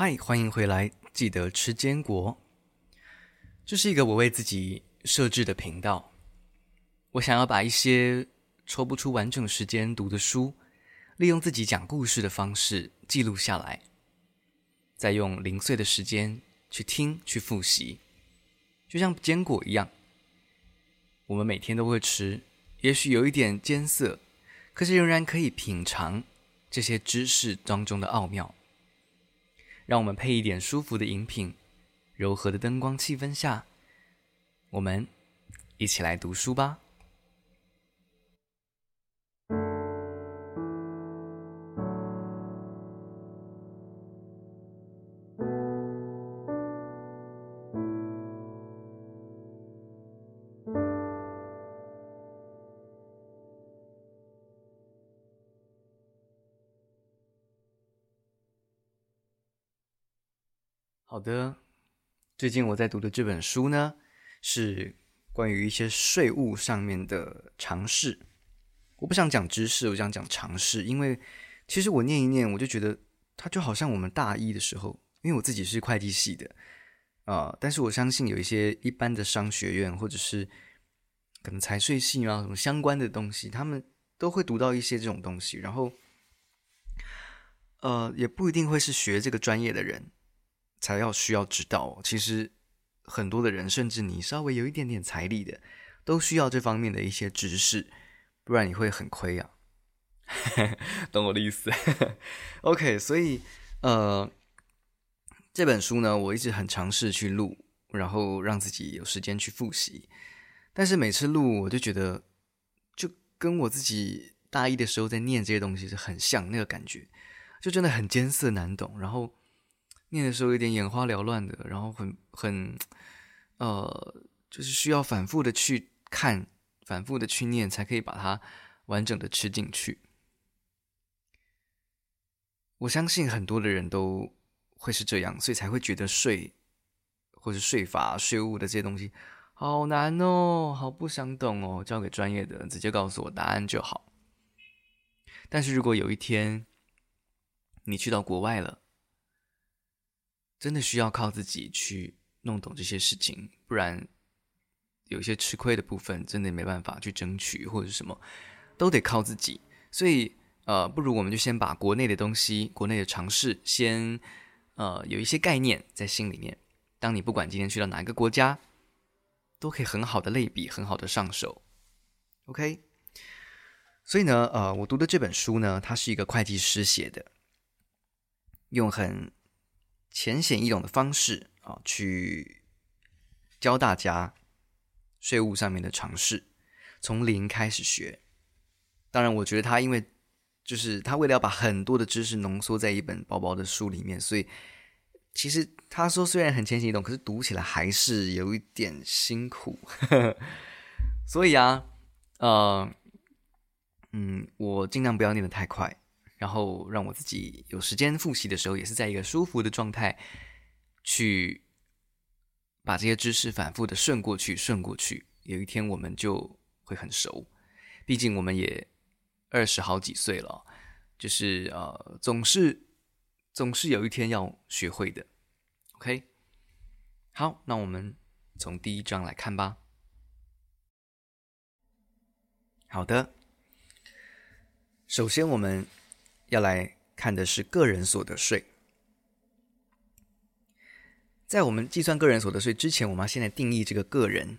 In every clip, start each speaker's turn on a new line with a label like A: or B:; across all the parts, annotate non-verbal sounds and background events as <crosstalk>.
A: 嗨，欢迎回来！记得吃坚果。这是一个我为自己设置的频道。我想要把一些抽不出完整时间读的书，利用自己讲故事的方式记录下来，再用零碎的时间去听、去复习，就像坚果一样。我们每天都会吃，也许有一点艰涩，可是仍然可以品尝这些知识当中的奥妙。让我们配一点舒服的饮品，柔和的灯光气氛下，我们一起来读书吧。好的，最近我在读的这本书呢，是关于一些税务上面的尝试。我不想讲知识，我想讲尝试，因为其实我念一念，我就觉得它就好像我们大一的时候，因为我自己是会计系的啊、但是我相信有一些一般的商学院或者是可能财税系啊什么相关的东西，他们都会读到一些这种东西，然后呃，也不一定会是学这个专业的人。才要需要知道，其实很多的人，甚至你稍微有一点点财力的，都需要这方面的一些知识，不然你会很亏啊。<laughs> 懂我的意思？OK，所以呃，这本书呢，我一直很尝试去录，然后让自己有时间去复习，但是每次录，我就觉得就跟我自己大一的时候在念这些东西是很像那个感觉，就真的很艰涩难懂，然后。念的时候有点眼花缭乱的，然后很很，呃，就是需要反复的去看，反复的去念，才可以把它完整的吃进去。我相信很多的人都会是这样，所以才会觉得税或是税法、税务的这些东西好难哦，好不想懂哦，交给专业的直接告诉我答案就好。但是如果有一天你去到国外了，真的需要靠自己去弄懂这些事情，不然有些吃亏的部分真的没办法去争取，或者是什么都得靠自己。所以，呃，不如我们就先把国内的东西、国内的尝试先，呃，有一些概念在心里面。当你不管今天去到哪一个国家，都可以很好的类比，很好的上手。OK，所以呢，呃，我读的这本书呢，它是一个会计师写的，用很浅显易懂的方式啊，去教大家税务上面的常识，从零开始学。当然，我觉得他因为就是他为了要把很多的知识浓缩在一本薄薄的书里面，所以其实他说虽然很浅显易懂，可是读起来还是有一点辛苦。<laughs> 所以啊，呃，嗯，我尽量不要念得太快。然后让我自己有时间复习的时候，也是在一个舒服的状态，去把这些知识反复的顺过去，顺过去。有一天我们就会很熟，毕竟我们也二十好几岁了，就是呃，总是总是有一天要学会的。OK，好，那我们从第一章来看吧。好的，首先我们。要来看的是个人所得税。在我们计算个人所得税之前，我们要先来定义这个个人，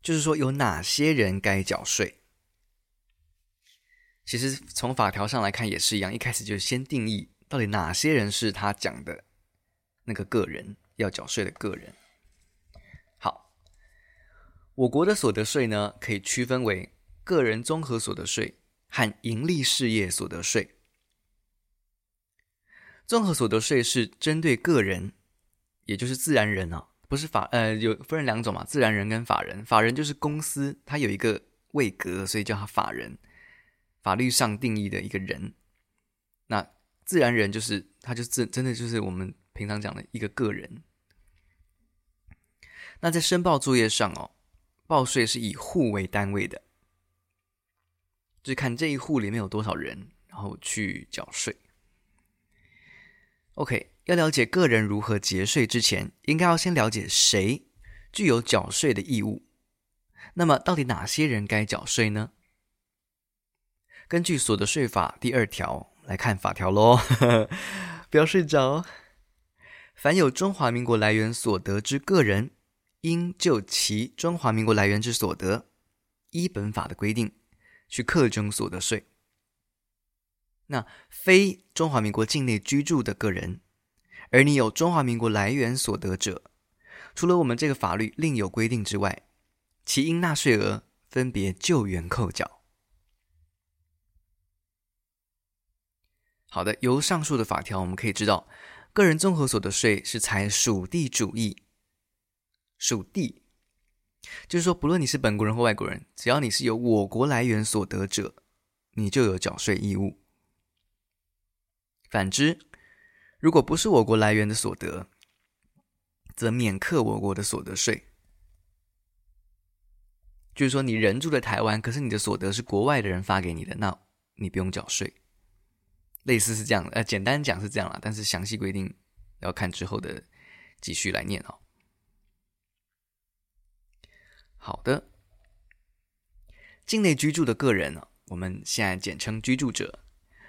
A: 就是说有哪些人该缴税。其实从法条上来看也是一样，一开始就先定义到底哪些人是他讲的那个个人要缴税的个人。好，我国的所得税呢，可以区分为个人综合所得税。和盈利事业所得税，综合所得税是针对个人，也就是自然人啊，不是法呃，有分两种嘛，自然人跟法人。法人就是公司，它有一个位格，所以叫它法人，法律上定义的一个人。那自然人就是，他就真真的就是我们平常讲的一个个人。那在申报作业上哦，报税是以户为单位的。就是看这一户里面有多少人，然后去缴税。OK，要了解个人如何节税之前，应该要先了解谁具有缴税的义务。那么，到底哪些人该缴税呢？根据所得税法第二条来看法条喽，<laughs> 不要睡着。凡有中华民国来源所得之个人，应就其中华民国来源之所得，依本法的规定去课征所得税。那非中华民国境内居住的个人，而你有中华民国来源所得者，除了我们这个法律另有规定之外，其应纳税额分别就源扣缴。好的，由上述的法条我们可以知道，个人综合所得税是采属地主义。属地，就是说，不论你是本国人或外国人，只要你是由我国来源所得者，你就有缴税义务。反之，如果不是我国来源的所得，则免课我国的所得税。就是说，你人住在台湾，可是你的所得是国外的人发给你的，那你不用缴税。类似是这样，呃，简单讲是这样啦，但是详细规定要看之后的继续来念哦。好的，境内居住的个人呢，我们现在简称居住者，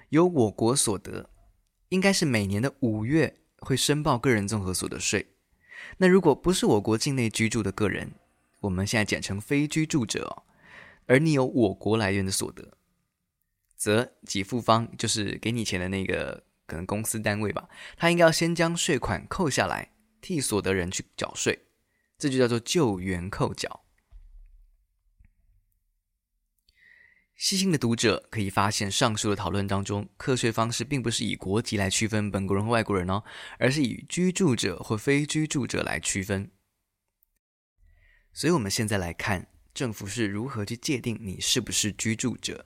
A: 有我国所得。应该是每年的五月会申报个人综合所得税。那如果不是我国境内居住的个人，我们现在简称非居住者哦，而你有我国来源的所得，则给付方就是给你钱的那个可能公司单位吧，他应该要先将税款扣下来，替所得人去缴税，这就叫做救援扣缴。细心的读者可以发现，上述的讨论当中，课税方式并不是以国籍来区分本国人和外国人哦，而是以居住者或非居住者来区分。所以，我们现在来看政府是如何去界定你是不是居住者。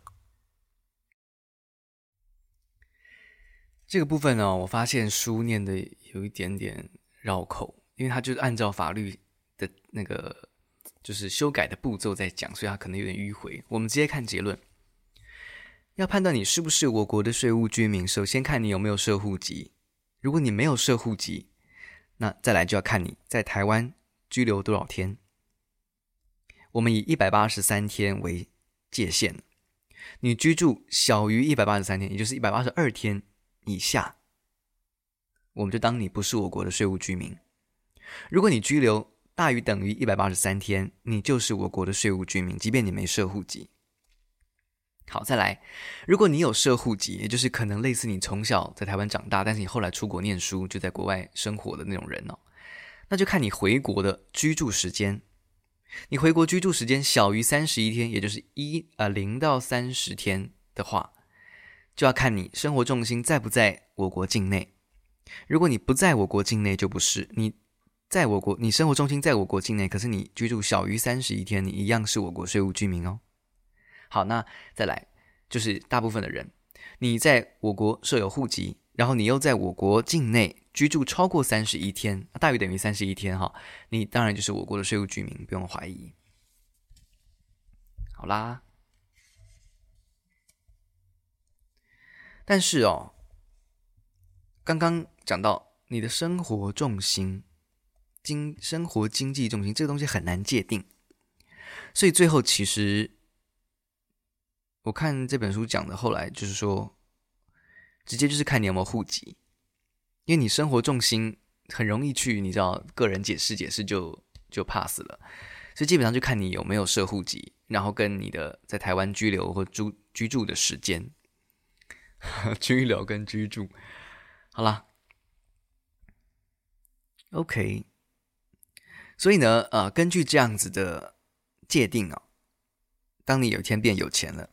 A: 这个部分呢，我发现书念的有一点点绕口，因为它就是按照法律的那个。就是修改的步骤在讲，所以它可能有点迂回。我们直接看结论。要判断你是不是我国的税务居民，首先看你有没有设户籍。如果你没有设户籍，那再来就要看你在台湾居留多少天。我们以一百八十三天为界限，你居住小于一百八十三天，也就是一百八十二天以下，我们就当你不是我国的税务居民。如果你居留，大于等于一百八十三天，你就是我国的税务居民，即便你没设户籍。好，再来，如果你有设户籍，也就是可能类似你从小在台湾长大，但是你后来出国念书，就在国外生活的那种人哦，那就看你回国的居住时间。你回国居住时间小于三十一天，也就是一呃零到三十天的话，就要看你生活重心在不在我国境内。如果你不在我国境内，就不是你。在我国，你生活重心在我国境内，可是你居住小于三十一天，你一样是我国税务居民哦。好，那再来就是大部分的人，你在我国设有户籍，然后你又在我国境内居住超过三十一天，大于等于三十一天哈，你当然就是我国的税务居民，不用怀疑。好啦，但是哦，刚刚讲到你的生活重心。经生活经济重心这个东西很难界定，所以最后其实我看这本书讲的后来就是说，直接就是看你有没有户籍，因为你生活重心很容易去你知道个人解释解释就就 pass 了，所以基本上就看你有没有设户籍，然后跟你的在台湾居留或住居住的时间，<laughs> 居留跟居住，好啦，OK。所以呢，呃，根据这样子的界定哦，当你有一天变有钱了，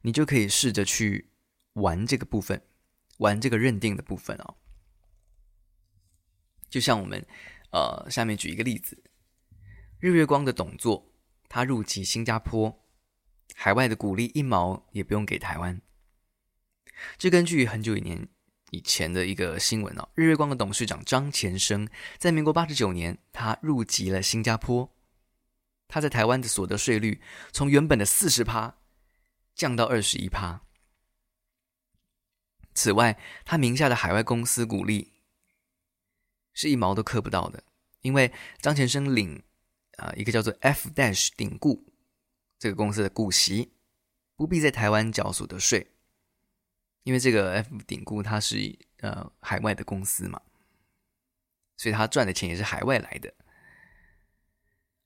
A: 你就可以试着去玩这个部分，玩这个认定的部分哦。就像我们，呃，下面举一个例子，日月光的董座，他入籍新加坡，海外的股利一毛也不用给台湾。这根据很久以前。以前的一个新闻哦，日月光的董事长张前生在民国八十九年，他入籍了新加坡，他在台湾的所得税率从原本的四十趴降到二十一趴，此外，他名下的海外公司股利是一毛都课不到的，因为张前生领啊、一个叫做 F dash 顶固这个公司的股息，不必在台湾缴所得税，因为这个 F 顶固它是呃海外的公司嘛，所以他赚的钱也是海外来的。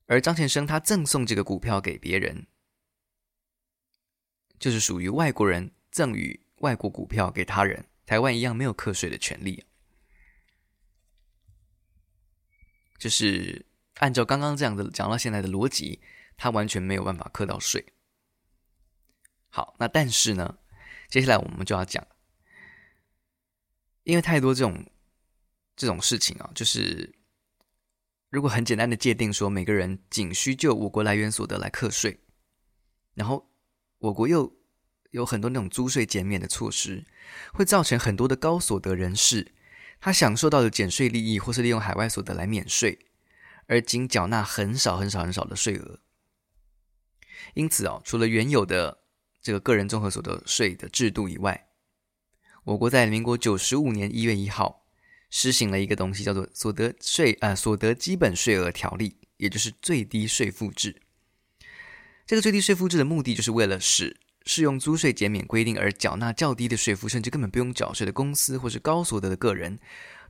A: 而张前生他赠送这个股票给别人，就是属于外国人赠与外国股票给他人，台湾一样没有课税的权利。就是按照刚刚这样的讲到现在的逻辑，他完全没有办法课到税。好，那但是呢，接下来我们就要讲，因为太多这种这种事情啊，就是。如果很简单的界定说，每个人仅需就我国来源所得来课税，然后我国又有很多那种租税减免的措施，会造成很多的高所得人士，他享受到的减税利益，或是利用海外所得来免税，而仅缴纳很少很少很少的税额。因此哦，除了原有的这个个人综合所得税的制度以外，我国在民国九十五年一月一号。实行了一个东西，叫做所得税呃所得基本税额条例，也就是最低税负制。这个最低税负制的目的，就是为了使适用租税减免规定而缴纳较低的税负，甚至根本不用缴税的公司或是高所得的个人，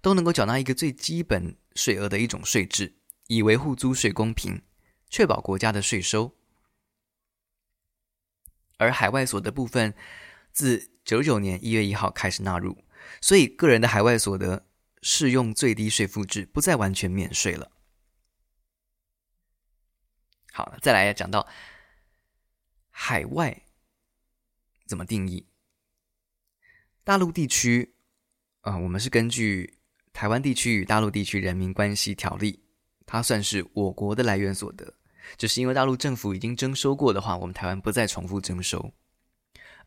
A: 都能够缴纳一个最基本税额的一种税制，以维护租税公平，确保国家的税收。而海外所得部分，自九九年一月一号开始纳入，所以个人的海外所得。适用最低税负制，不再完全免税了。好，再来讲到海外怎么定义？大陆地区啊、我们是根据《台湾地区与大陆地区人民关系条例》，它算是我国的来源所得。就是因为大陆政府已经征收过的话，我们台湾不再重复征收。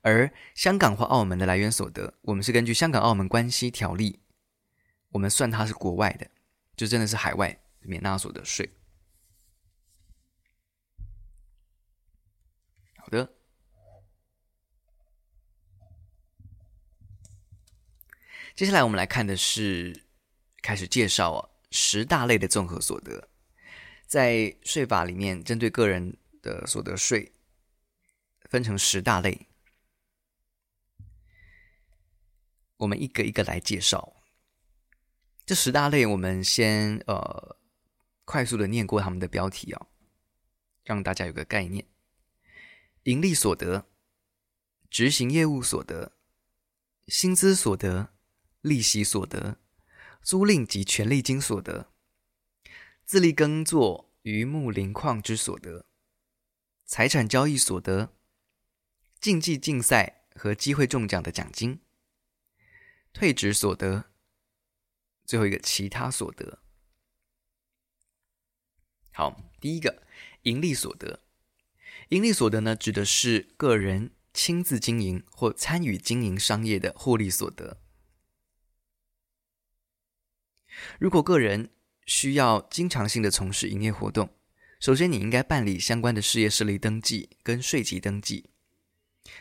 A: 而香港或澳门的来源所得，我们是根据《香港澳门关系条例》。我们算它是国外的，就真的是海外免纳所得税。好的，接下来我们来看的是开始介绍啊十大类的综合所得，在税法里面针对个人的所得税分成十大类，我们一个一个来介绍。这十大类，我们先呃快速的念过他们的标题、哦，让大家有个概念：盈利所得、执行业务所得、薪资所得、利息所得、租赁及权利金所得、自力耕作渔牧林矿之所得、财产交易所得、竞技竞赛和机会中奖的奖金、退职所得。最后一个其他所得，好，第一个盈利所得，盈利所得呢，指的是个人亲自经营或参与经营商业的获利所得。如果个人需要经常性的从事营业活动，首先你应该办理相关的事业设立登记跟税籍登记。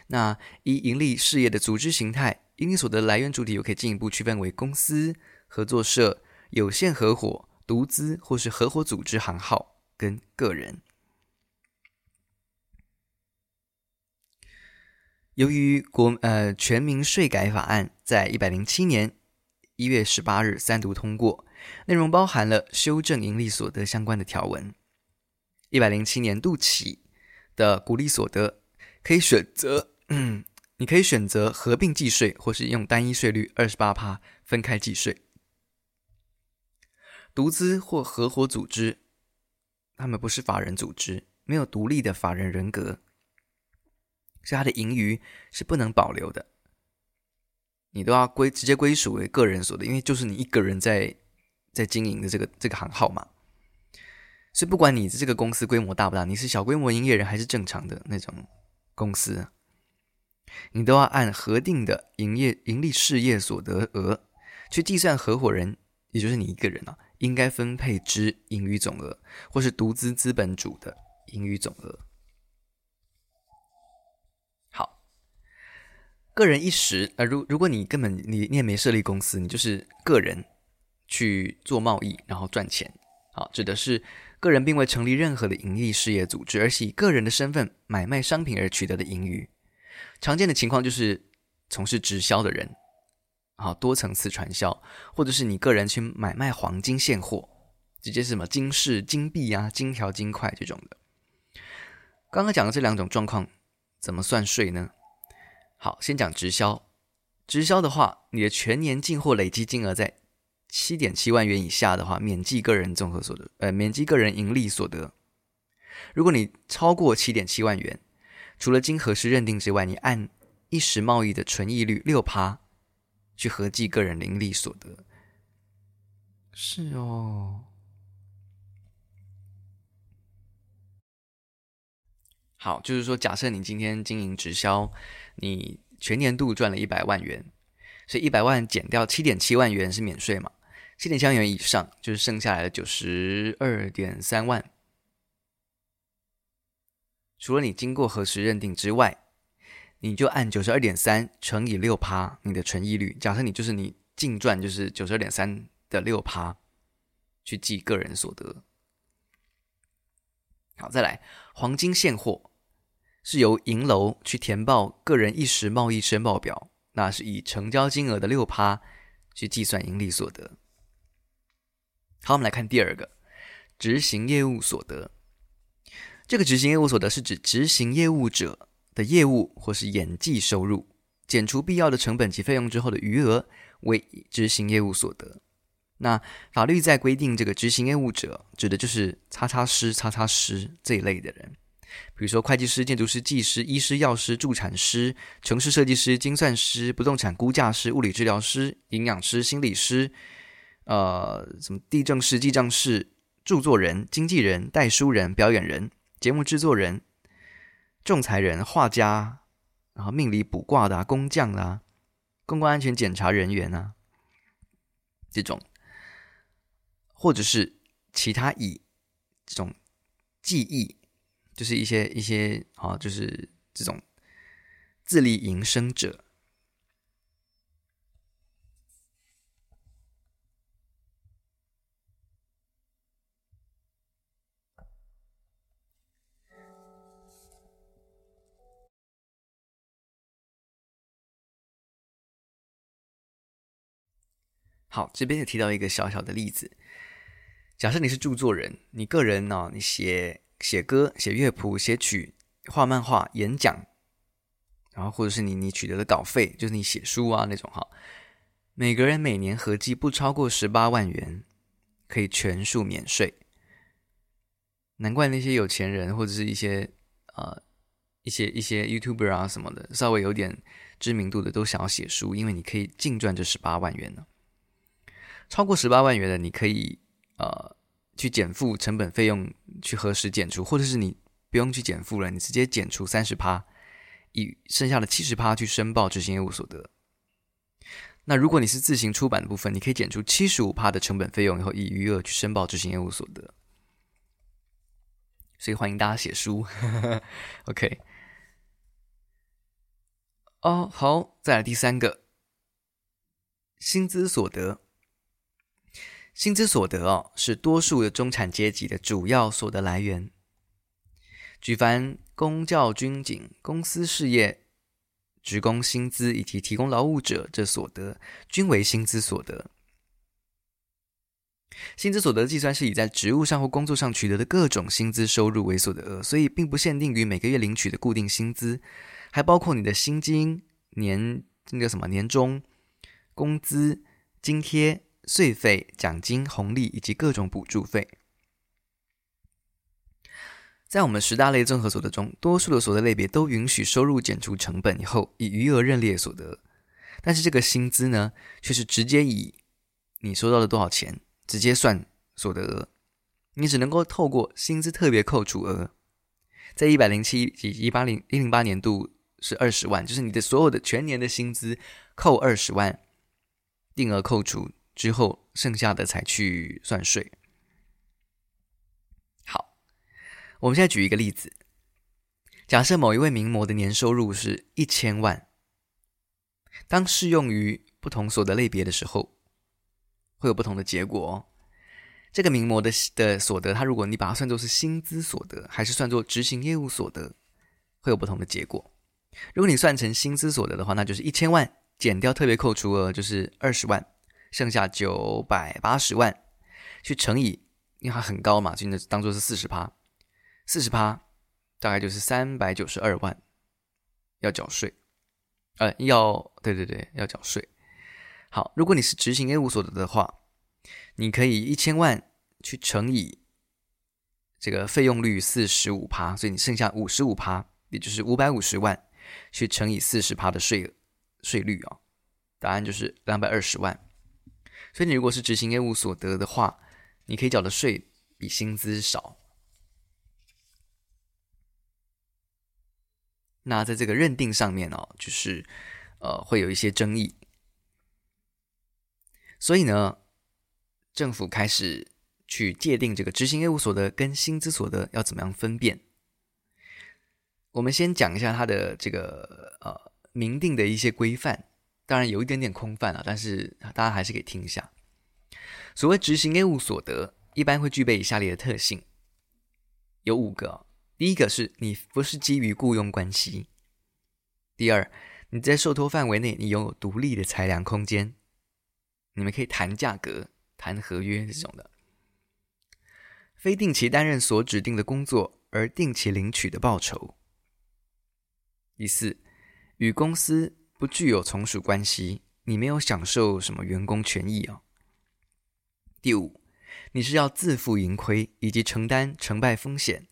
A: 那以营利事业的组织形态，营利所得来源主体又可以进一步区分为公司。合作社、有限合伙、独资或是合伙组织行号跟个人，由于国呃全民税改法案在一百零七年一月十八日三读通过，内容包含了修正营利所得相关的条文。一百零七年度起的股利所得可以选择，你可以选择合并计税，或是用单一税率二十八趴分开计税。独资或合伙组织，他们不是法人组织，没有独立的法人人格，所以他的盈余是不能保留的，你都要归直接归属为个人所得，因为就是你一个人在在经营的这个这个行号嘛。所以不管你这个公司规模大不大，你是小规模营业人还是正常的那种公司，你都要按核定的营业盈利事业所得额去计算合伙人，也就是你一个人啊。应该分配之盈余总额，或是独资资本主的盈余总额。个人一时，呃，如如果你根本你你也没设立公司，你就是个人去做贸易，然后赚钱，好，指的是个人并未成立任何的盈利事业组织，而是以个人的身份买卖商品而取得的盈余。常见的情况就是从事直销的人，好，多层次传销，或者是你个人去买卖黄金现货，直接是什么金饰、金币啊、金条、金块这种的。刚刚讲的这两种状况，怎么算税呢？好，先讲直销。直销的话，你的全年进货累计金额在七点七万元以下的话，免计个人综合所得，呃，免计个人盈利所得。如果你超过七点七万元，除了经核实认定之外，你按一时贸易的纯益率六趴去合计个人盈利所得。是哦。好，就是说，假设你今天经营直销，你全年度赚了一百万元，所以一百万减掉七点七万元是免税嘛？七点七万元以上就是剩下来的九十二点三万。除了你经过核实认定之外，你就按九十二点三乘以六趴，你的纯益率。假设你就是你净赚就是九十二点三的六趴，去计个人所得。好，再来黄金现货。是由银楼去填报个人一时贸易申报表，那是以成交金额的六趴去计算盈利所得。好，我们来看第二个，执行业务所得。这个执行业务所得是指执行业务者的业务或是演技收入，减除必要的成本及费用之后的余额为执行业务所得。那法律在规定这个执行业务者，指的就是叉叉师、叉叉师这一类的人。比如说，会计师、建筑师、技师、医师、药师、助产师、城市设计师、精算师、不动产估价师、物理治疗师、营养师、心理师，呃，什么地政士、记账士、著作人、经纪人、代书人、表演人、节目制作人、仲裁人、画家，然后命理卜卦的啊、工匠啊、公共安全检查人员啊，这种，或者是其他以这种技艺。就是一些一些啊，就是这种自力营生者。好，这边也提到一个小小的例子。假设你是著作人，你个人呢，你写。写歌、写乐谱、写曲、画漫画、演讲，然后或者是你你取得的稿费，就是你写书啊那种哈，每个人每年合计不超过十八万元，可以全数免税。难怪那些有钱人或者是一些呃一些一些 YouTuber 啊什么的，稍微有点知名度的都想要写书，因为你可以净赚这十八万元呢。超过十八万元的，你可以呃。去减负成本费用，去核实减除，或者是你不用去减负了，你直接减除三十趴，以剩下的七十趴去申报执行业务所得。那如果你是自行出版的部分，你可以减除七十五趴的成本费用，以后以余额去申报执行业务所得。所以欢迎大家写书，OK。哦，好，再来第三个，薪资所得。薪资所得哦，是多数的中产阶级的主要所得来源。举凡公教军警、公司事业、职工薪资以及提供劳务者这所得，均为薪资所得。薪资所得计算是以在职务上或工作上取得的各种薪资收入为所得额，所以并不限定于每个月领取的固定薪资，还包括你的薪金、年那个什么年终、工资、津贴。税费、奖金、红利以及各种补助费，在我们十大类综合所得中，多数的所得类别都允许收入减除成本以后，以余额认列所得。但是这个薪资呢，却是直接以你收到了多少钱直接算所得额，你只能够透过薪资特别扣除额，在一百零七及一八零一零八年度是二十万，就是你的所有的全年的薪资扣二十万，定额扣除。之后剩下的才去算税。好，我们现在举一个例子，假设某一位名模的年收入是一千万，当适用于不同所得类别的时候，会有不同的结果哦。这个名模的的所得，它如果你把它算作是薪资所得，还是算作执行业务所得，会有不同的结果。如果你算成薪资所得的话，那就是一千万减掉特别扣除额，就是二十万，剩下九百八十万，去乘以，因为它很高嘛，就当做是四十趴，四十趴大概就是三百九十二万要缴税，呃，要对对对，要缴税。好，如果你是执行 A 五所得的话。你可以一千万去乘以这个费用率四十五趴，所以你剩下五十五趴，也就是五百五十万，去乘以四十趴的税税率啊、答案就是两百二十万。所以你如果是执行业务所得的话，你可以缴的税比薪资少。那在这个认定上面哦，就是呃会有一些争议，所以呢。政府开始去界定这个执行业务所得跟薪资所得要怎么样分辨。我们先讲一下它的这个呃明定的一些规范，当然有一点点空泛啊，但是大家还是可以听一下。所谓执行业务所得，一般会具备以下列的特性，有五个。第一个是你不是基于雇佣关系；第二，你在受托范围内，你拥有独立的裁量空间，你们可以谈价格。谈合约这种的，非定期担任所指定的工作而定期领取的报酬。第四，与公司不具有从属关系，你没有享受什么员工权益啊。第五，你是要自负盈亏以及承担成败风险，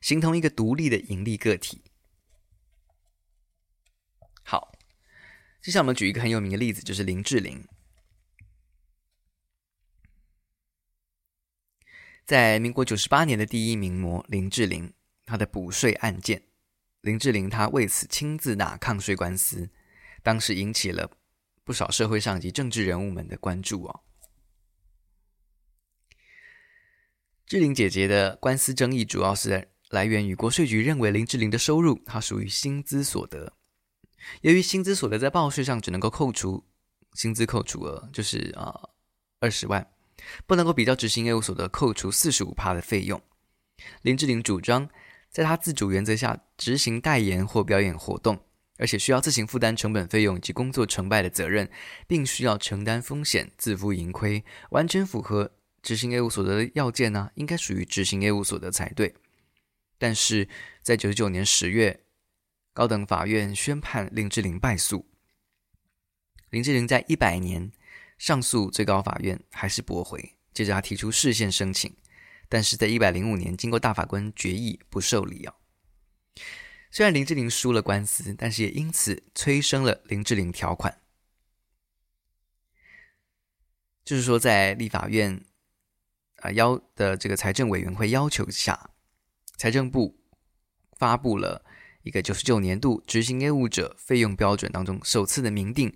A: 形同一个独立的盈利个体。好，接下来我们举一个很有名的例子，就是林志玲。在民国九十八年的第一名模林志玲，她的补税案件，林志玲她为此亲自打抗税官司，当时引起了不少社会上及政治人物们的关注哦。志玲姐姐的官司争议主要是来源于国税局认为林志玲的收入它属于薪资所得，由于薪资所得在报税上只能够扣除薪资扣除额，就是啊二十万。不能够比较执行业务所得扣除四十五趴的费用。林志玲主张，在她自主原则下执行代言或表演活动，而且需要自行负担成本费用及工作成败的责任，并需要承担风险、自负盈亏，完全符合执行业务所得的要件呢、应该属于执行业务所得才对。但是在九十九年十月，高等法院宣判林志玲败诉。林志玲在一百年。上诉最高法院还是驳回，接着他提出释宪申请，但是在一百零五年经过大法官决议不受理啊。虽然林志玲输了官司，但是也因此催生了林志玲条款，就是说在立法院啊要的这个财政委员会要求下，财政部发布了一个九十九年度执行业务者费用标准当中首次的明定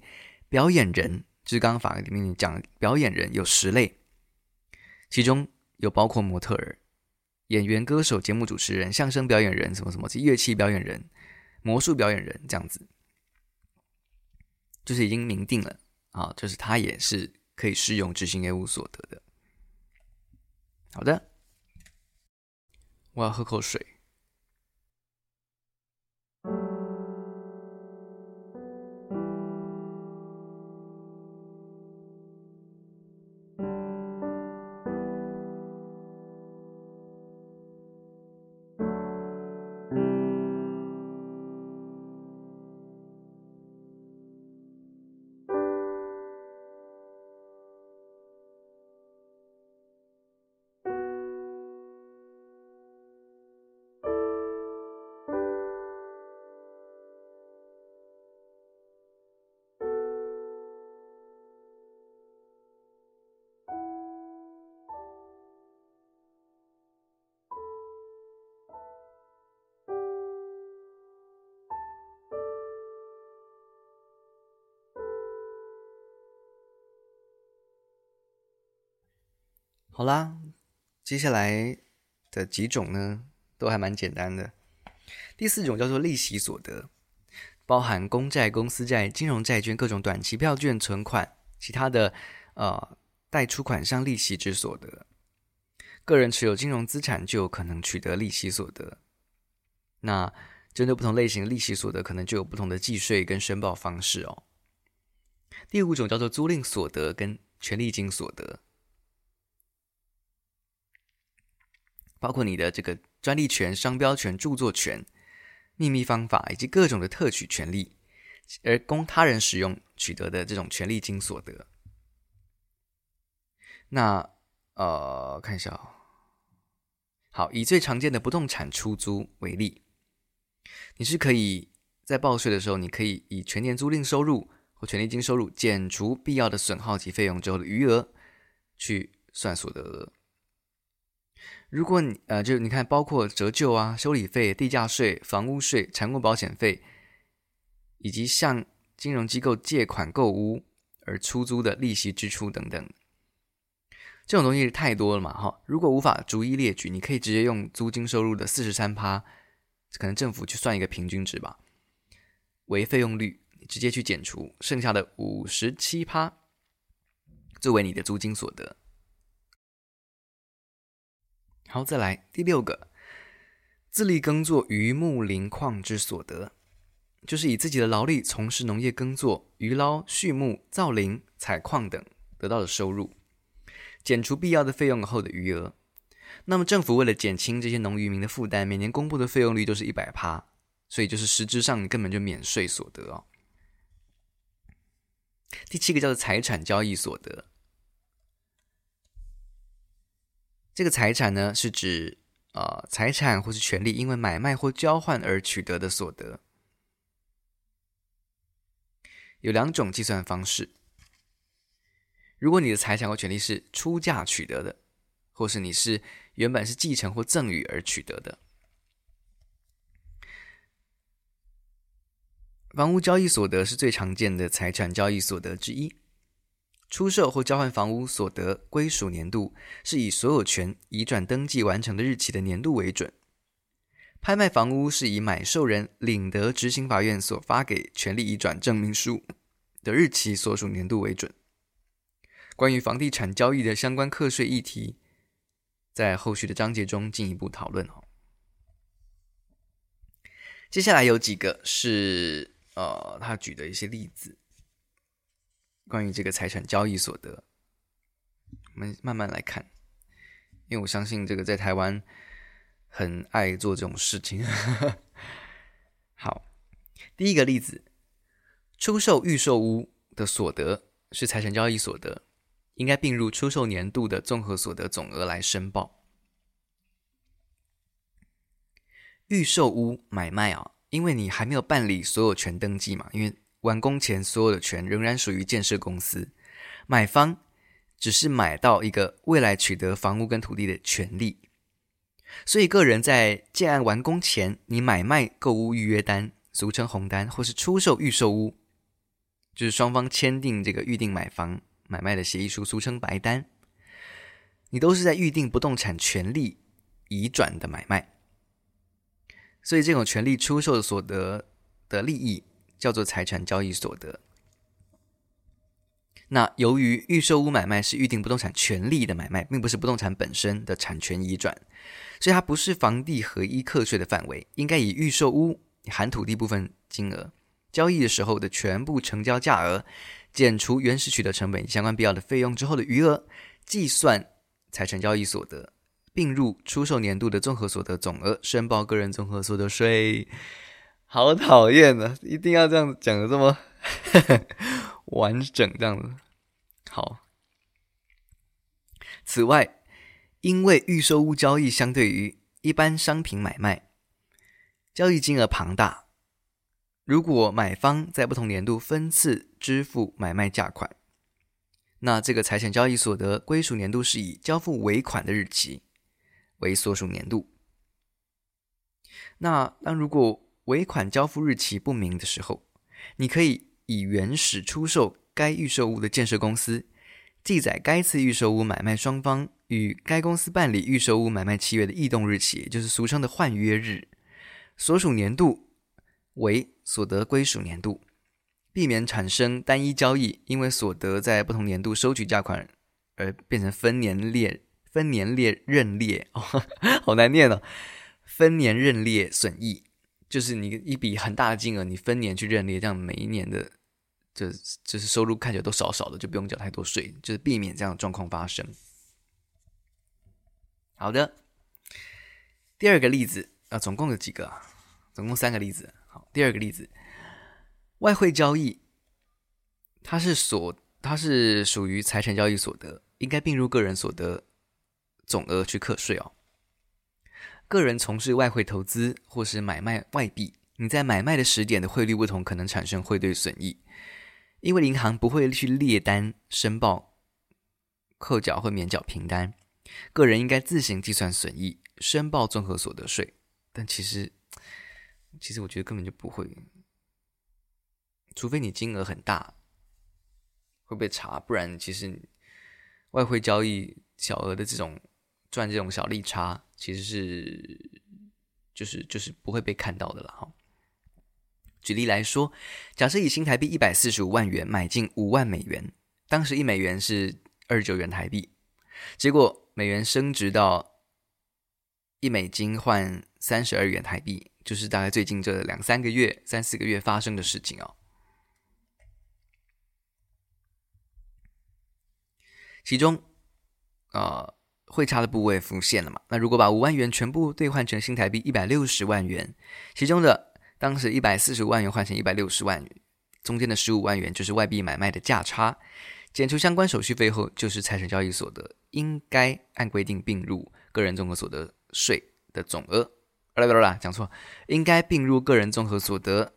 A: 表演人。就是刚刚法里面讲，表演人有十类，其中有包括模特儿、演员、歌手、节目主持人、相声表演人、什么什么乐器表演人、魔术表演人这样子，就是已经明定了啊，就是他也是可以适用执行业务所得的。好的，我要喝口水。好啦，接下来的几种呢，都还蛮简单的。第四种叫做利息所得，包含公债、公司债、金融债券、各种短期票券、存款、其他的呃贷出款项利息之所得。个人持有金融资产就有可能取得利息所得。那针对不同类型的利息所得，可能就有不同的计税跟申报方式哦。第五种叫做租赁所得跟权利金所得，包括你的这个专利权、商标权、著作权、秘密方法以及各种的特许权利，而供他人使用取得的这种权利金所得。那呃，看一下哦。好，以最常见的不动产出租为例。你是可以在报税的时候，你可以以全年租赁收入或权利金收入减除必要的损耗及费用之后的余额去算所得额。如果你呃，就你看，包括折旧啊、修理费、地价税、房屋税、产物保险费，以及向金融机构借款购屋而出租的利息支出等等，这种东西太多了嘛，哈。如果无法逐一列举，你可以直接用租金收入的四十三趴。可能政府去算一个平均值吧，为费用率，直接去减除剩下的五十七趴，作为你的租金所得。好，再来第六个，自力耕作渔牧林矿之所得，就是以自己的劳力从事农业耕作、渔捞、畜牧、造林、采矿等得到的收入，减除必要的费用后的余额。那么政府为了减轻这些农渔民的负担，每年公布的费用率都是一百趴，所以就是实质上你根本就免税所得哦。第七个叫做财产交易所得，这个财产呢是指呃财产或是权利因为买卖或交换而取得的所得，有两种计算方式。如果你的财产或权利是出价取得的，或是你是原本是继承或赠与而取得的房屋交易所得是最常见的财产交易所得之一。出售或交换房屋所得归属年度是以所有权移转登记完成的日期的年度为准。拍卖房屋是以买受人领得执行法院所发给权利移转证明书的日期所属年度为准。关于房地产交易的相关课税议题，在后续的章节中进一步讨论哦。接下来有几个是呃，他举的一些例子，关于这个财产交易所得，我们慢慢来看，因为我相信这个在台湾很爱做这种事情。<laughs> 好，第一个例子，出售预售屋的所得是财产交易所得。应该并入出售年度的综合所得总额来申报。预售屋买卖啊，因为你还没有办理所有权登记嘛，因为完工前所有的权仍然属于建设公司，买方只是买到一个未来取得房屋跟土地的权利。所以个人在建案完工前，你买卖购屋预约单，俗称红单，或是出售预售屋，就是双方签订这个预定买房。买卖的协议书俗称白单，你都是在预定不动产权利移转的买卖，所以这种权利出售所得的利益叫做财产交易所得。那由于预售屋买卖是预定不动产权利的买卖，并不是不动产本身的产权移转，所以它不是房地合一课税的范围，应该以预售屋含土地部分金额交易的时候的全部成交价额。减除原始取得成本相关必要的费用之后的余额，计算财产交易所得，并入出售年度的综合所得总额，申报个人综合所得税。好讨厌啊！一定要这样子讲的这么 <laughs> 完整，这样子。好。此外，因为预售屋交易相对于一般商品买卖，交易金额庞大。如果买方在不同年度分次支付买卖价款，那这个财产交易所得归属年度是以交付尾款的日期为所属年度。那当如果尾款交付日期不明的时候，你可以以原始出售该预售屋的建设公司记载该次预售屋买卖双方与该公司办理预售屋买卖契约的异动日期，也就是俗称的换约日，所属年度。为所得归属年度，避免产生单一交易，因为所得在不同年度收取价款而变成分年列、分年列认列哦，<laughs> 好难念哦，分年认列损益，就是你一笔很大的金额，你分年去认列，这样每一年的就就是收入看起来都少少的，就不用缴太多税，就是避免这样的状况发生。好的，第二个例子啊，总共有几个？总共三个例子。好，第二个例子，外汇交易，它是所，它是属于财产交易所得，应该并入个人所得总额去课税哦。个人从事外汇投资或是买卖外币，你在买卖的时点的汇率不同，可能产生汇兑损益，因为银行不会去列单申报扣缴或免缴凭单。个人应该自行计算损益，申报综合所得税。但其实，其实我觉得根本就不会，除非你金额很大，会被查。不然，其实外汇交易小额的这种赚这种小利差，其实是就是就是不会被看到的了哈。举例来说，假设以新台币一百四十五万元买进五万美元，当时一美元是二十九元台币，结果。美元升值到一美金换三十二元台币，就是大概最近这两三个月、三四个月发生的事情哦。其中，呃，汇差的部位浮现了嘛？那如果把五万元全部兑换成新台币一百六十万元，其中的当时一百四十万元换成一百六十万元，中间的十五万元就是外币买卖的价差。减除相关手续费后，就是财产交易所得，应该按规定并入个人综合所得税的总额。啦啦啦，讲错，应该并入个人综合所得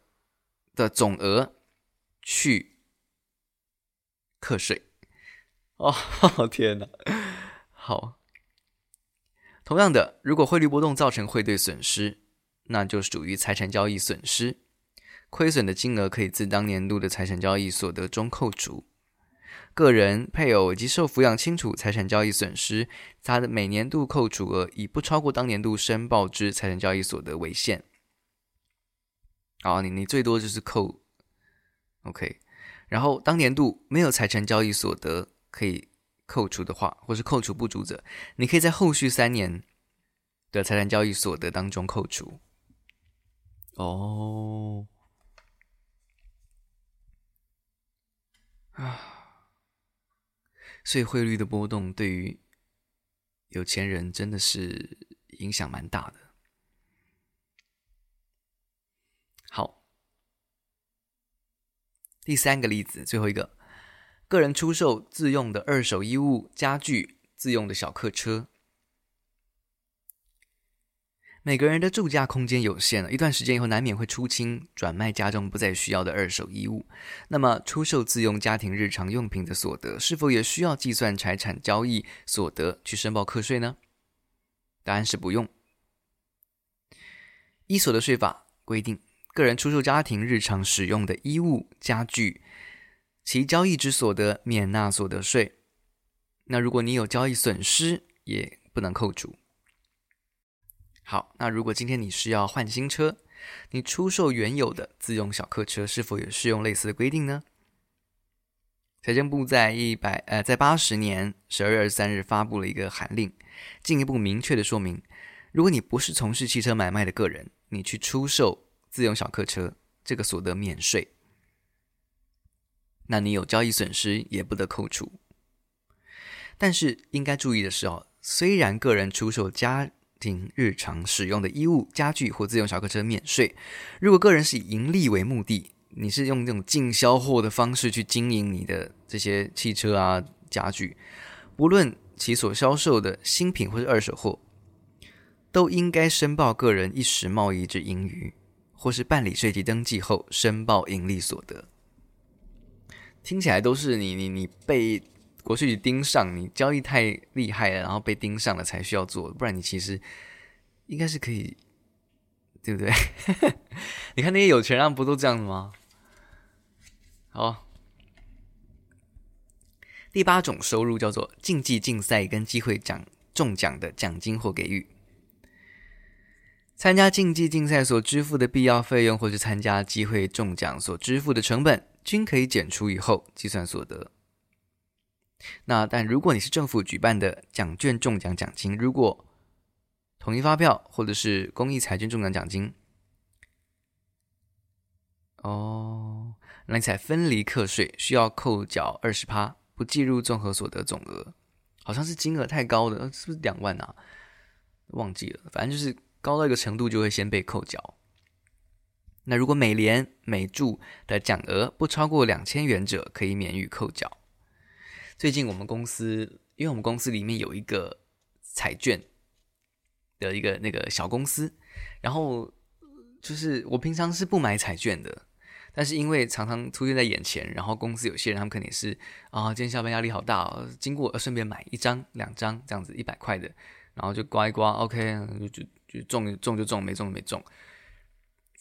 A: 的总额去课税。哦，<laughs> 天哪！好，同样的，如果汇率波动造成汇兑损失，那就属于财产交易损失，亏损的金额可以自当年度的财产交易所得中扣除。个人、配偶以及受抚养亲属财产交易损失，他的每年度扣除额以不超过当年度申报之财产交易所得为限。好，你你最多就是扣，OK。然后当年度没有财产交易所得可以扣除的话，或是扣除不足者，你可以在后续三年的财产交易所得当中扣除。哦，啊。所以汇率的波动对于有钱人真的是影响蛮大的。好，第三个例子，最后一个，个人出售自用的二手衣物、家具、自用的小客车。每个人的住家空间有限了，一段时间以后难免会出清、转卖家中不再需要的二手衣物。那么，出售自用家庭日常用品的所得，是否也需要计算财产交易所得去申报课税呢？答案是不用。依所得税法规定，个人出售家庭日常使用的衣物、家具，其交易之所得免纳所得税。那如果你有交易损失，也不能扣除。好，那如果今天你是要换新车，你出售原有的自用小客车，是否也适用类似的规定呢？财政部在一百呃，在八十年十二月二十三日发布了一个函令，进一步明确的说明，如果你不是从事汽车买卖的个人，你去出售自用小客车，这个所得免税，那你有交易损失也不得扣除。但是应该注意的是哦，虽然个人出售家庭日常使用的衣物、家具或自用小客车免税。如果个人是以盈利为目的，你是用这种进销货的方式去经营你的这些汽车啊、家具，不论其所销售的新品或是二手货，都应该申报个人一时贸易之盈余，或是办理税籍登记后申报盈利所得。听起来都是你你你被。国税局盯上你交易太厉害了，然后被盯上了才需要做，不然你其实应该是可以，对不对？<laughs> 你看那些有钱人不都这样的吗？好，第八种收入叫做竞技竞赛跟机会奖中奖的奖金或给予。参加竞技竞赛所支付的必要费用，或是参加机会中奖所支付的成本，均可以减除以后计算所得。那但如果你是政府举办的奖券中奖奖金，如果统一发票或者是公益彩券中奖奖金，哦，那你才分离课税，需要扣缴二十趴，不计入综合所得总额。好像是金额太高的，是不是两万啊？忘记了，反正就是。高到一个程度就会先被扣缴。那如果每联每注的奖额不超过两千元者，可以免予扣缴。最近我们公司，因为我们公司里面有一个彩券的一个那个小公司，然后就是我平常是不买彩券的，但是因为常常出现在眼前，然后公司有些人他们肯定是啊，今天下班压力好大哦，经过顺便买一张两张这样子一百块的，然后就刮一刮，OK 就就。就中中就中，没中就没中。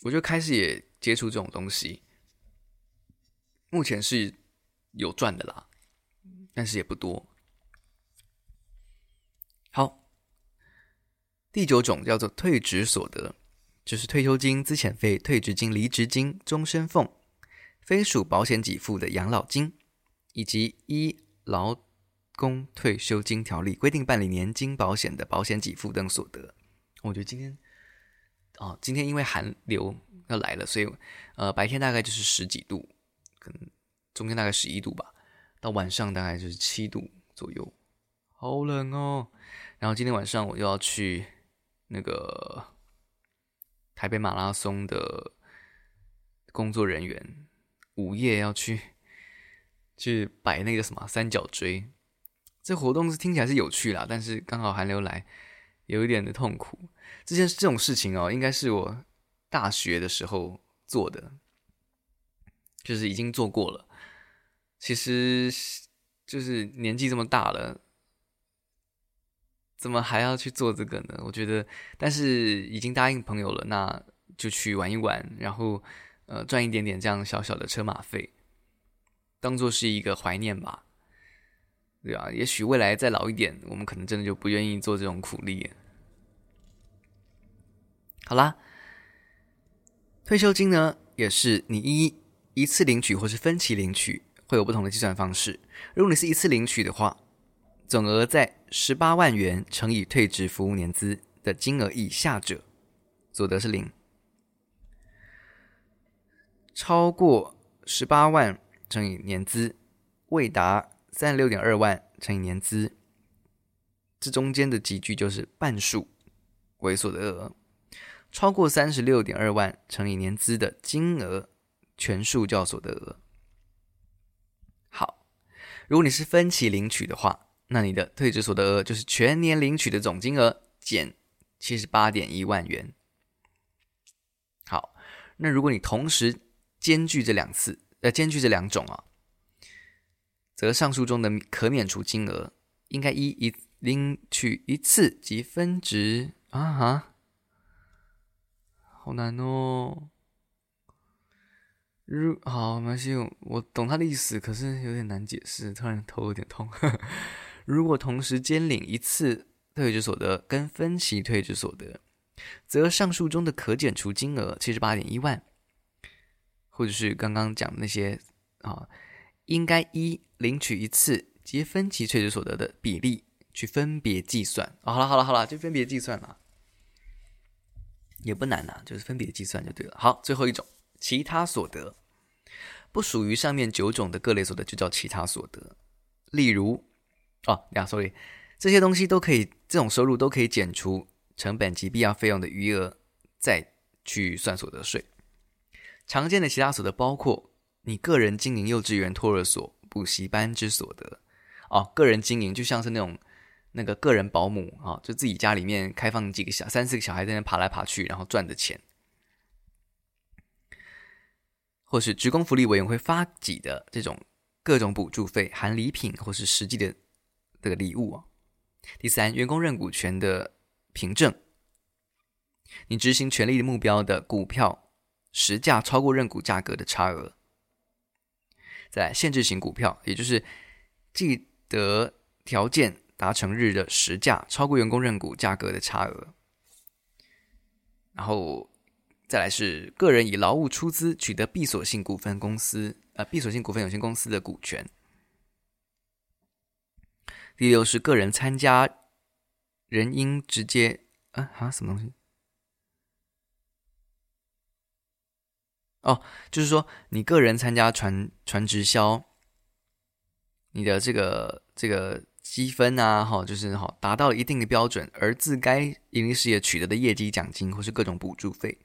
A: 我就开始也接触这种东西，目前是有赚的啦，但是也不多。好，第九种叫做退职所得，就是退休金、资遣费、退职金、离职金、终身俸、非属保险给付的养老金，以及依劳工退休金条例规定办理年金保险的保险给付等所得。我觉得今天，哦，今天因为寒流要来了，所以呃，白天大概就是十几度，可能中间大概十一度吧，到晚上大概就是七度左右，好冷哦。然后今天晚上我又要去那个台北马拉松的工作人员午夜要去去摆那个什么三角锥，这活动是听起来是有趣啦，但是刚好寒流来。有一点的痛苦，这件这种事情哦，应该是我大学的时候做的，就是已经做过了。其实就是年纪这么大了，怎么还要去做这个呢？我觉得，但是已经答应朋友了，那就去玩一玩，然后呃赚一点点这样小小的车马费，当做是一个怀念吧。对啊，也许未来再老一点，我们可能真的就不愿意做这种苦力。好啦，退休金呢，也是你一一次领取或是分期领取，会有不同的计算方式。如果你是一次领取的话，总额在十八万元乘以退职服务年资的金额以下者，所得是零；超过十八万乘以年资，未达。三十六点二万乘以年资，这中间的级距就是半数为所得额；超过三十六点二万乘以年资的金额，全数叫所得额。好，如果你是分期领取的话，那你的退职所得额就是全年领取的总金额减七十八点一万元。好，那如果你同时兼具这两次，呃，兼具这两种啊。则上述中的可免除金额，应该一一领取一次及分值啊哈，好难哦。如好，没关系，我懂他的意思，可是有点难解释，突然头有点痛。<laughs> 如果同时兼领一次退职所得跟分期退职所得，则上述中的可减除金额七十八点一万，或者是刚刚讲的那些啊。应该依领取一次及分期退职所得的比例去分别计算。哦，好了好了好了，就分别计算了，也不难呐，就是分别计算就对了。好，最后一种其他所得，不属于上面九种的各类所得，就叫其他所得。例如，哦呀，sorry，这些东西都可以，这种收入都可以减除成本及必要费用的余额，再去算所得税。常见的其他所得包括。你个人经营幼稚园、托儿所、补习班之所得，哦，个人经营就像是那种那个个人保姆啊、就自己家里面开放几个小三四个小孩在那爬来爬去，然后赚的钱，或是职工福利委员会发给的这种各种补助费，含礼品或是实际的这个礼物啊。第三，员工认股权的凭证，你执行权利的目标的股票实价超过认股价格的差额。在限制型股票，也就是既得条件达成日的实价超过员工认股价格的差额。然后再来是个人以劳务出资取得闭锁性股份公司呃闭锁性股份有限公司的股权。第六是个人参加人应直接啊啊什么东西？哦，就是说你个人参加传传直销，你的这个这个。积分啊，哈，就是哈，达到一定的标准，而自该盈利事业取得的业绩奖金或是各种补助费。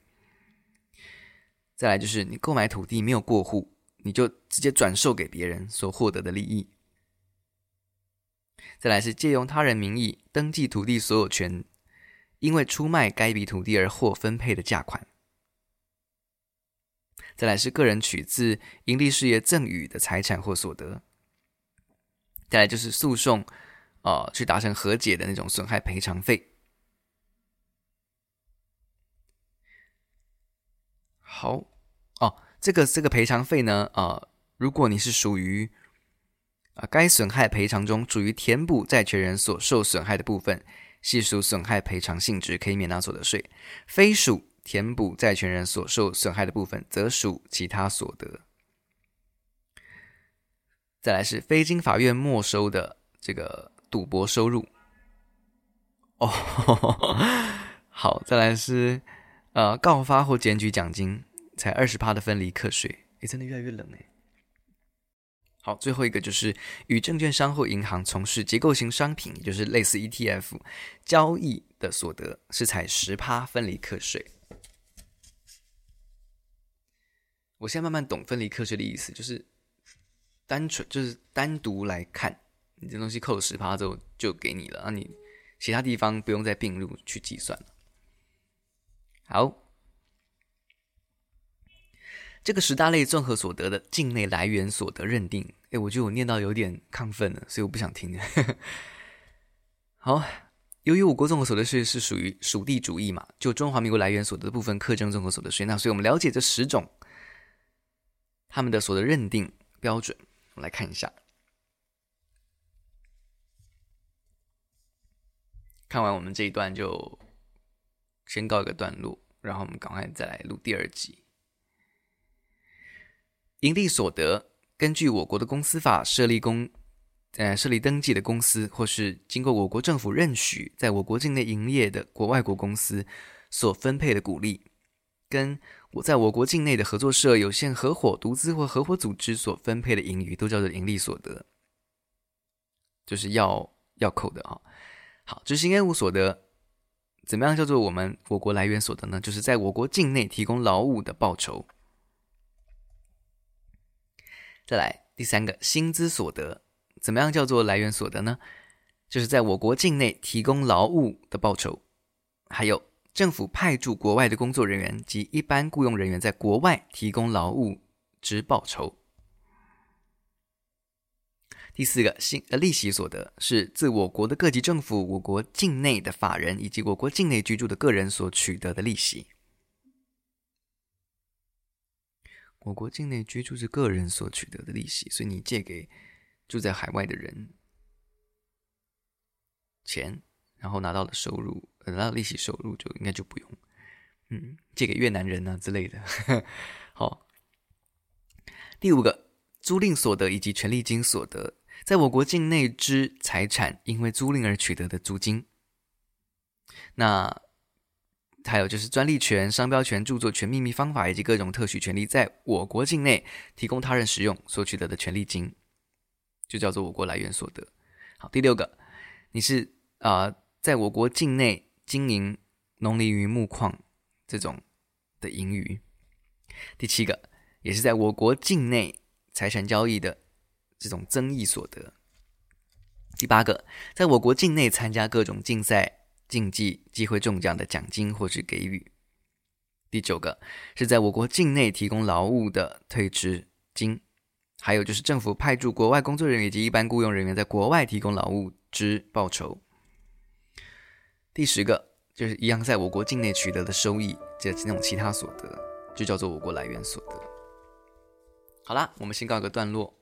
A: 再来就是你购买土地没有过户，你就直接转售给别人所获得的利益。再来是借用他人名义登记土地所有权，因为出卖该笔土地而获分配的价款。再来是个人取自盈利事业赠与的财产或所得。再来就是诉讼，啊、呃，去达成和解的那种损害赔偿费。好，哦，这个这个赔偿费呢，啊、呃，如果你是属于啊、呃，该损害赔偿中属于填补债权人所受损害的部分，系属损害赔偿性质，可以免纳所得税；非属填补债权人所受损害的部分，则属其他所得。再来是非经法院没收的这个赌博收入，哦，好，再来是呃告发或检举奖金，才二十趴的分离课税，诶，真的越来越冷诶。好，最后一个就是与证券商或银行从事结构型商品，也就是类似 ETF 交易的所得，是采十趴分离课税。我现在慢慢懂分离课税的意思，就是。单纯就是单独来看，你这东西扣十趴之后就给你了，那你其他地方不用再并入去计算了。好，这个十大类综合所得的境内来源所得认定，哎，我觉得我念到有点亢奋了，所以我不想听。<laughs> 好，由于我国综合所得税是属于属地主义嘛，就中华民国来源所得部分课征综合所得税，那所以我们了解这十种他们的所得认定标准。我们来看一下，看完我们这一段就先告一个段落，然后我们赶快再来录第二集。营利所得，根据我国的公司法设立公，呃，设立登记的公司，或是经过我国政府认许，在我国境内营业的国外国公司所分配的股利，跟我在我国境内的合作社、有限合伙、独资或合伙组织所分配的盈余，都叫做盈利所得，就是要要扣的啊、好，执行业务所得，怎么样叫做我们我国来源所得呢？就是在我国境内提供劳务的报酬。再来第三个，薪资所得，怎么样叫做来源所得呢？就是在我国境内提供劳务的报酬，还有。政府派驻国外的工作人员及一般雇佣人员在国外提供劳务之报酬。第四个，新呃利息所得是自我国的各级政府、我国境内的法人以及我国境内居住的个人所取得的利息。我国境内居住是个人所取得的利息，所以你借给住在海外的人钱，然后拿到了收入。等到利息收入就应该就不用，嗯，借给越南人啊之类的。<laughs> 好，第五个，租赁所得以及权利金所得，在我国境内之财产，因为租赁而取得的租金。那还有就是专利权、商标权、著作权、秘密方法以及各种特许权利，在我国境内提供他人使用所取得的权利金，就叫做我国来源所得。好，第六个，你是啊、在我国境内。经营农林渔牧矿这种的盈余，第七个也是在我国境内财产交易的这种增益所得。第八个，在我国境内参加各种竞赛、竞技、机会中奖的奖金或是给予。第九个是在我国境内提供劳务的退职金，还有就是政府派驻国外工作人员以及一般雇佣人员在国外提供劳务之报酬。第十个就是一样在我国境内取得的收益，这那种其他所得，就叫做我国来源所得。好啦，我们先告一个段落。